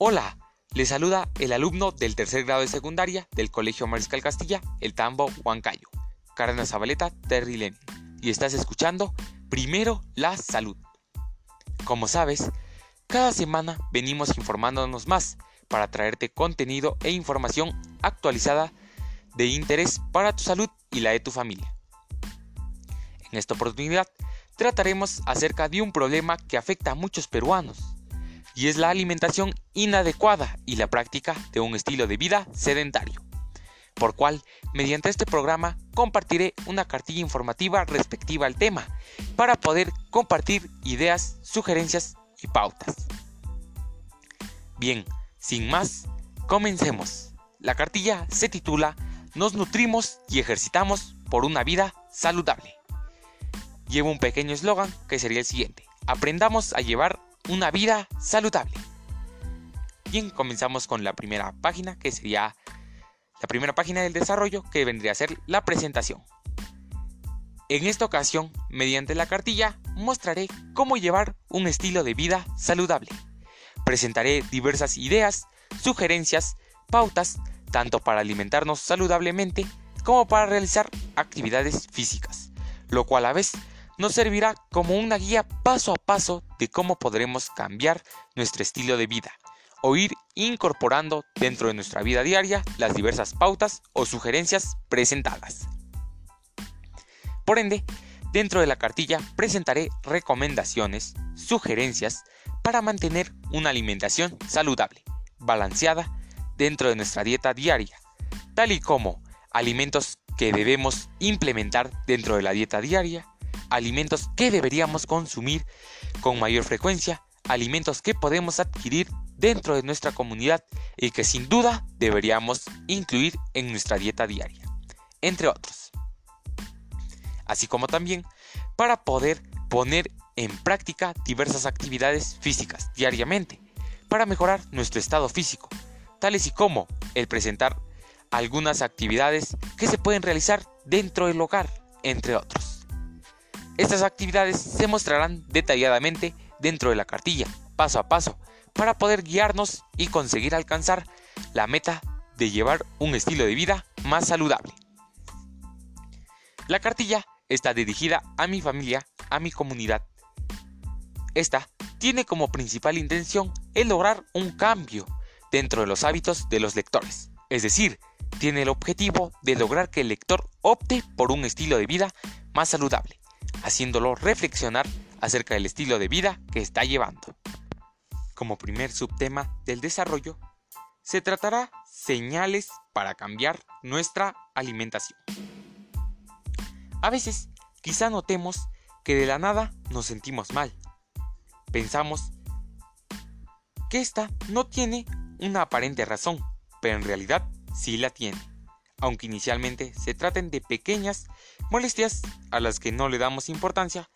Hola, le saluda el alumno del tercer grado de secundaria del Colegio Mariscal Castilla, el Tambo Huancayo, Carna Zabaleta Terry y estás escuchando Primero la Salud. Como sabes, cada semana venimos informándonos más para traerte contenido e información actualizada de interés para tu salud y la de tu familia. En esta oportunidad trataremos acerca de un problema que afecta a muchos peruanos, y es la alimentación inadecuada y la práctica de un estilo de vida sedentario, por cual mediante este programa compartiré una cartilla informativa respectiva al tema, para poder compartir ideas, sugerencias y pautas. Bien, sin más, comencemos. La cartilla se titula Nos nutrimos y ejercitamos por una vida saludable lleva un pequeño eslogan que sería el siguiente. Aprendamos a llevar una vida saludable. Bien, comenzamos con la primera página que sería la primera página del desarrollo que vendría a ser la presentación. En esta ocasión, mediante la cartilla, mostraré cómo llevar un estilo de vida saludable. Presentaré diversas ideas, sugerencias, pautas, tanto para alimentarnos saludablemente como para realizar actividades físicas, lo cual a vez nos servirá como una guía paso a paso de cómo podremos cambiar nuestro estilo de vida o ir incorporando dentro de nuestra vida diaria las diversas pautas o sugerencias presentadas. Por ende, dentro de la cartilla presentaré recomendaciones, sugerencias para mantener una alimentación saludable, balanceada dentro de nuestra dieta diaria, tal y como alimentos que debemos implementar dentro de la dieta diaria, alimentos que deberíamos consumir con mayor frecuencia, alimentos que podemos adquirir dentro de nuestra comunidad y que sin duda deberíamos incluir en nuestra dieta diaria, entre otros. Así como también para poder poner en práctica diversas actividades físicas diariamente para mejorar nuestro estado físico, tales y como el presentar algunas actividades que se pueden realizar dentro del hogar, entre otros. Estas actividades se mostrarán detalladamente dentro de la cartilla, paso a paso, para poder guiarnos y conseguir alcanzar la meta de llevar un estilo de vida más saludable. La cartilla está dirigida a mi familia, a mi comunidad. Esta tiene como principal intención el lograr un cambio dentro de los hábitos de los lectores, es decir, tiene el objetivo de lograr que el lector opte por un estilo de vida más saludable haciéndolo reflexionar acerca del estilo de vida que está llevando. Como primer subtema del desarrollo, se tratará señales para cambiar nuestra alimentación. A veces, quizá notemos que de la nada nos sentimos mal. Pensamos que esta no tiene una aparente razón, pero en realidad sí la tiene aunque inicialmente se traten de pequeñas molestias a las que no le damos importancia,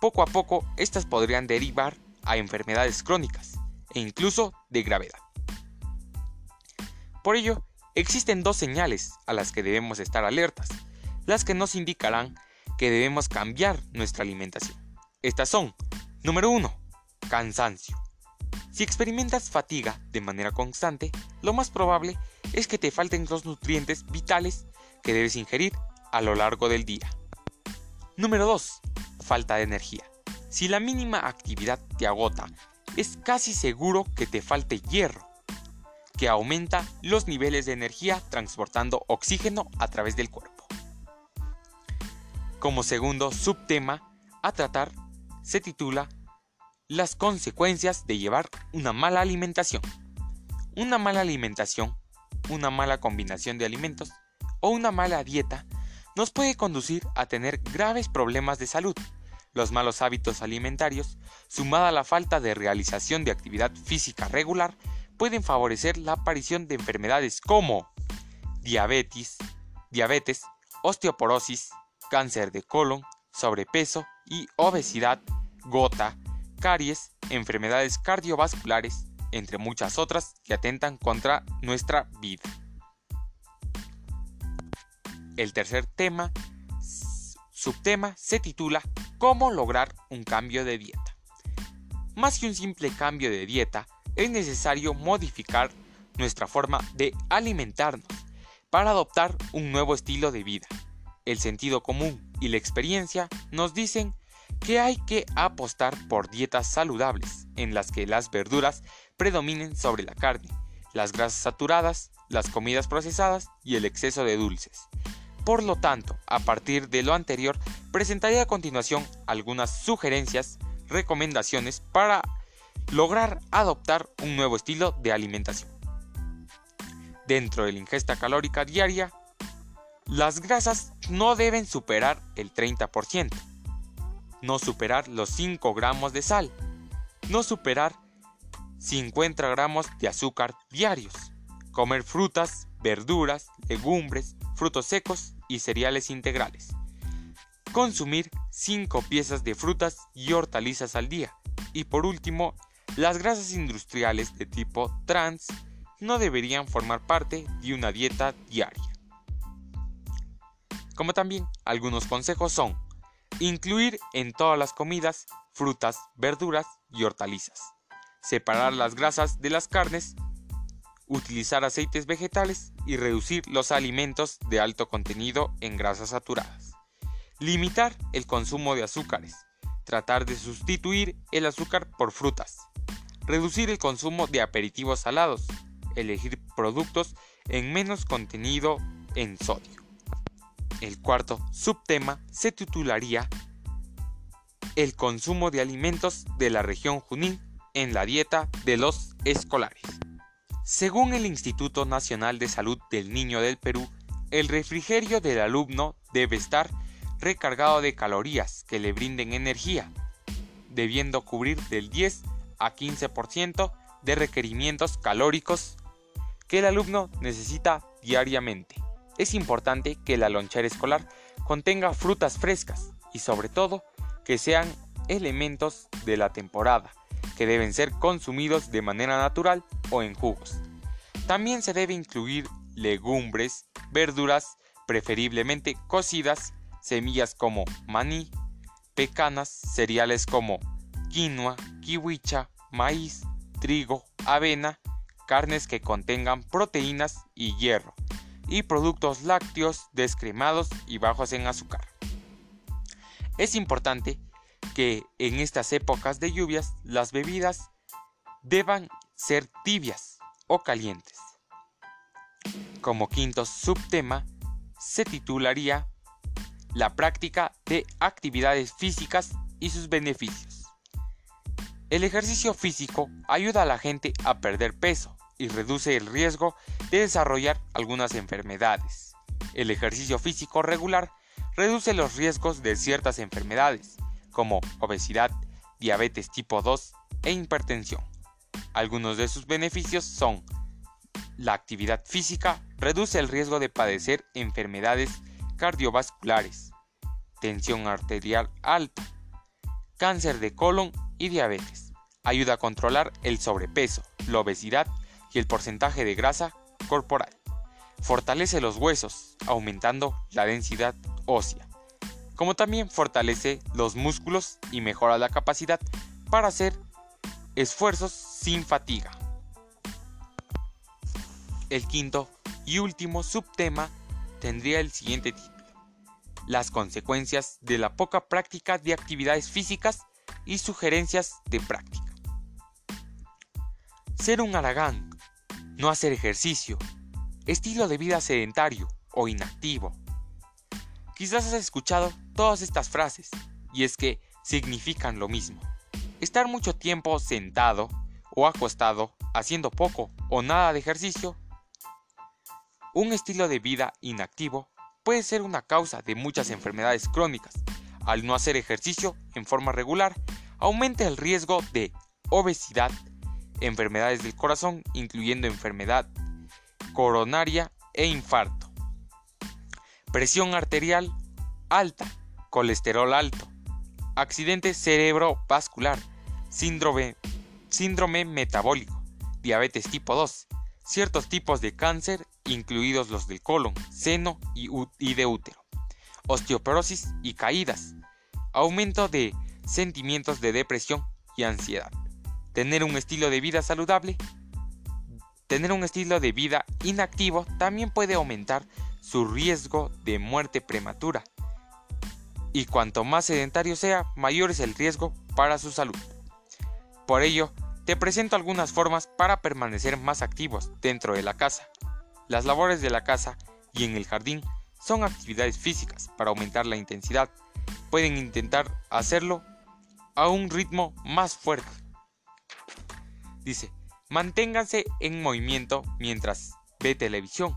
poco a poco estas podrían derivar a enfermedades crónicas e incluso de gravedad. Por ello, existen dos señales a las que debemos estar alertas, las que nos indicarán que debemos cambiar nuestra alimentación. Estas son, número 1, cansancio. Si experimentas fatiga de manera constante, lo más probable es que te falten los nutrientes vitales que debes ingerir a lo largo del día. Número 2. Falta de energía. Si la mínima actividad te agota, es casi seguro que te falte hierro, que aumenta los niveles de energía transportando oxígeno a través del cuerpo. Como segundo subtema a tratar, se titula Las consecuencias de llevar una mala alimentación. Una mala alimentación una mala combinación de alimentos o una mala dieta nos puede conducir a tener graves problemas de salud. Los malos hábitos alimentarios, sumada a la falta de realización de actividad física regular, pueden favorecer la aparición de enfermedades como diabetes, diabetes, osteoporosis, cáncer de colon, sobrepeso y obesidad, gota, caries, enfermedades cardiovasculares, entre muchas otras que atentan contra nuestra vida. El tercer tema, subtema, se titula ¿Cómo lograr un cambio de dieta? Más que un simple cambio de dieta, es necesario modificar nuestra forma de alimentarnos para adoptar un nuevo estilo de vida. El sentido común y la experiencia nos dicen que hay que apostar por dietas saludables en las que las verduras predominen sobre la carne, las grasas saturadas, las comidas procesadas y el exceso de dulces. Por lo tanto, a partir de lo anterior, presentaré a continuación algunas sugerencias, recomendaciones para lograr adoptar un nuevo estilo de alimentación. Dentro de la ingesta calórica diaria, las grasas no deben superar el 30%, no superar los 5 gramos de sal, no superar 50 gramos de azúcar diarios, comer frutas, verduras, legumbres, frutos secos y cereales integrales. Consumir 5 piezas de frutas y hortalizas al día. Y por último, las grasas industriales de tipo trans no deberían formar parte de una dieta diaria. Como también algunos consejos son incluir en todas las comidas frutas, verduras y hortalizas, separar las grasas de las carnes, utilizar aceites vegetales y reducir los alimentos de alto contenido en grasas saturadas. Limitar el consumo de azúcares, tratar de sustituir el azúcar por frutas, reducir el consumo de aperitivos salados, elegir productos en menos contenido en sodio. El cuarto subtema se titularía El consumo de alimentos de la región Junín en la dieta de los escolares. Según el Instituto Nacional de Salud del Niño del Perú, el refrigerio del alumno debe estar recargado de calorías que le brinden energía, debiendo cubrir del 10 a 15% de requerimientos calóricos que el alumno necesita diariamente. Es importante que la lonchera escolar contenga frutas frescas y sobre todo que sean elementos de la temporada, que deben ser consumidos de manera natural o en jugos. También se debe incluir legumbres, verduras, preferiblemente cocidas, semillas como maní, pecanas, cereales como quinoa, kiwicha, maíz, trigo, avena carnes que contengan proteínas y hierro, y productos lácteos descremados y bajos en azúcar. Es importante que en estas épocas de lluvias las bebidas deban ser tibias o calientes. Como quinto subtema se titularía La práctica de actividades físicas y sus beneficios. El ejercicio físico ayuda a la gente a perder peso, y reduce el riesgo de desarrollar algunas enfermedades. El ejercicio físico regular reduce los riesgos de ciertas enfermedades, como obesidad, diabetes tipo 2 e hipertensión. Algunos de sus beneficios son la actividad física reduce el riesgo de padecer enfermedades cardiovasculares, tensión arterial alta, cáncer de colon y diabetes. Ayuda a controlar el sobrepeso, la obesidad y el porcentaje de grasa corporal. Fortalece los huesos, aumentando la densidad ósea, como también fortalece los músculos y mejora la capacidad para hacer esfuerzos sin fatiga. El quinto y último subtema tendría el siguiente título. Las consecuencias de la poca práctica de actividades físicas y sugerencias de práctica. Ser un aragán no hacer ejercicio, estilo de vida sedentario o inactivo. Quizás has escuchado todas estas frases y es que significan lo mismo. Estar mucho tiempo sentado o acostado haciendo poco o nada de ejercicio. Un estilo de vida inactivo puede ser una causa de muchas enfermedades crónicas. Al no hacer ejercicio en forma regular, aumenta el riesgo de obesidad, enfermedades del corazón, incluyendo enfermedad coronaria e infarto. Presión arterial alta, colesterol alto, accidente cerebrovascular, síndrome, síndrome metabólico, diabetes tipo 2, ciertos tipos de cáncer, incluidos los del colon, seno y, y de útero, osteoporosis y caídas, aumento de sentimientos de depresión y ansiedad Tener un estilo de vida saludable. Tener un estilo de vida inactivo también puede aumentar su riesgo de muerte prematura. Y cuanto más sedentario sea, mayor es el riesgo para su salud. Por ello, te presento algunas formas para permanecer más activos dentro de la casa. Las labores de la casa y en el jardín son actividades físicas para aumentar la intensidad. Pueden intentar hacerlo a un ritmo más fuerte. Dice, manténganse en movimiento mientras ve televisión.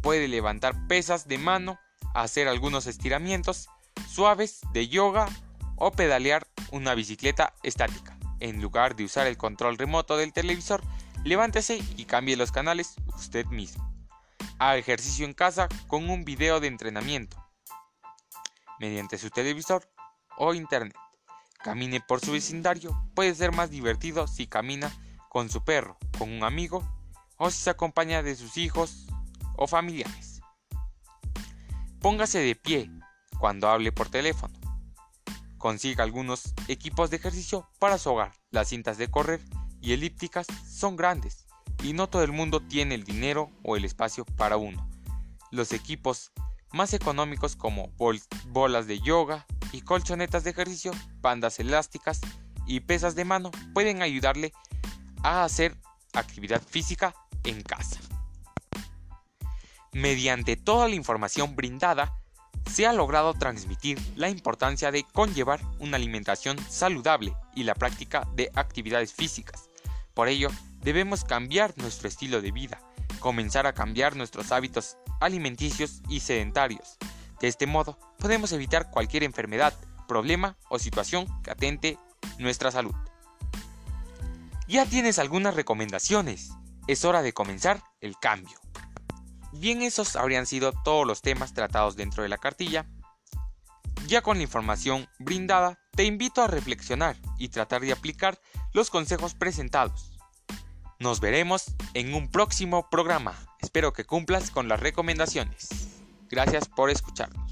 Puede levantar pesas de mano, hacer algunos estiramientos suaves de yoga o pedalear una bicicleta estática. En lugar de usar el control remoto del televisor, levántese y cambie los canales usted mismo. Haga ejercicio en casa con un video de entrenamiento mediante su televisor o internet. Camine por su vecindario, puede ser más divertido si camina con su perro, con un amigo o si se acompaña de sus hijos o familiares. Póngase de pie cuando hable por teléfono. Consiga algunos equipos de ejercicio para su hogar. Las cintas de correr y elípticas son grandes y no todo el mundo tiene el dinero o el espacio para uno. Los equipos más económicos como bolas de yoga y colchonetas de ejercicio, bandas elásticas y pesas de mano pueden ayudarle a hacer actividad física en casa. Mediante toda la información brindada, se ha logrado transmitir la importancia de conllevar una alimentación saludable y la práctica de actividades físicas. Por ello, debemos cambiar nuestro estilo de vida, comenzar a cambiar nuestros hábitos alimenticios y sedentarios. De este modo, podemos evitar cualquier enfermedad, problema o situación que atente nuestra salud. Ya tienes algunas recomendaciones. Es hora de comenzar el cambio. Bien, esos habrían sido todos los temas tratados dentro de la cartilla. Ya con la información brindada, te invito a reflexionar y tratar de aplicar los consejos presentados. Nos veremos en un próximo programa. Espero que cumplas con las recomendaciones. Gracias por escucharnos.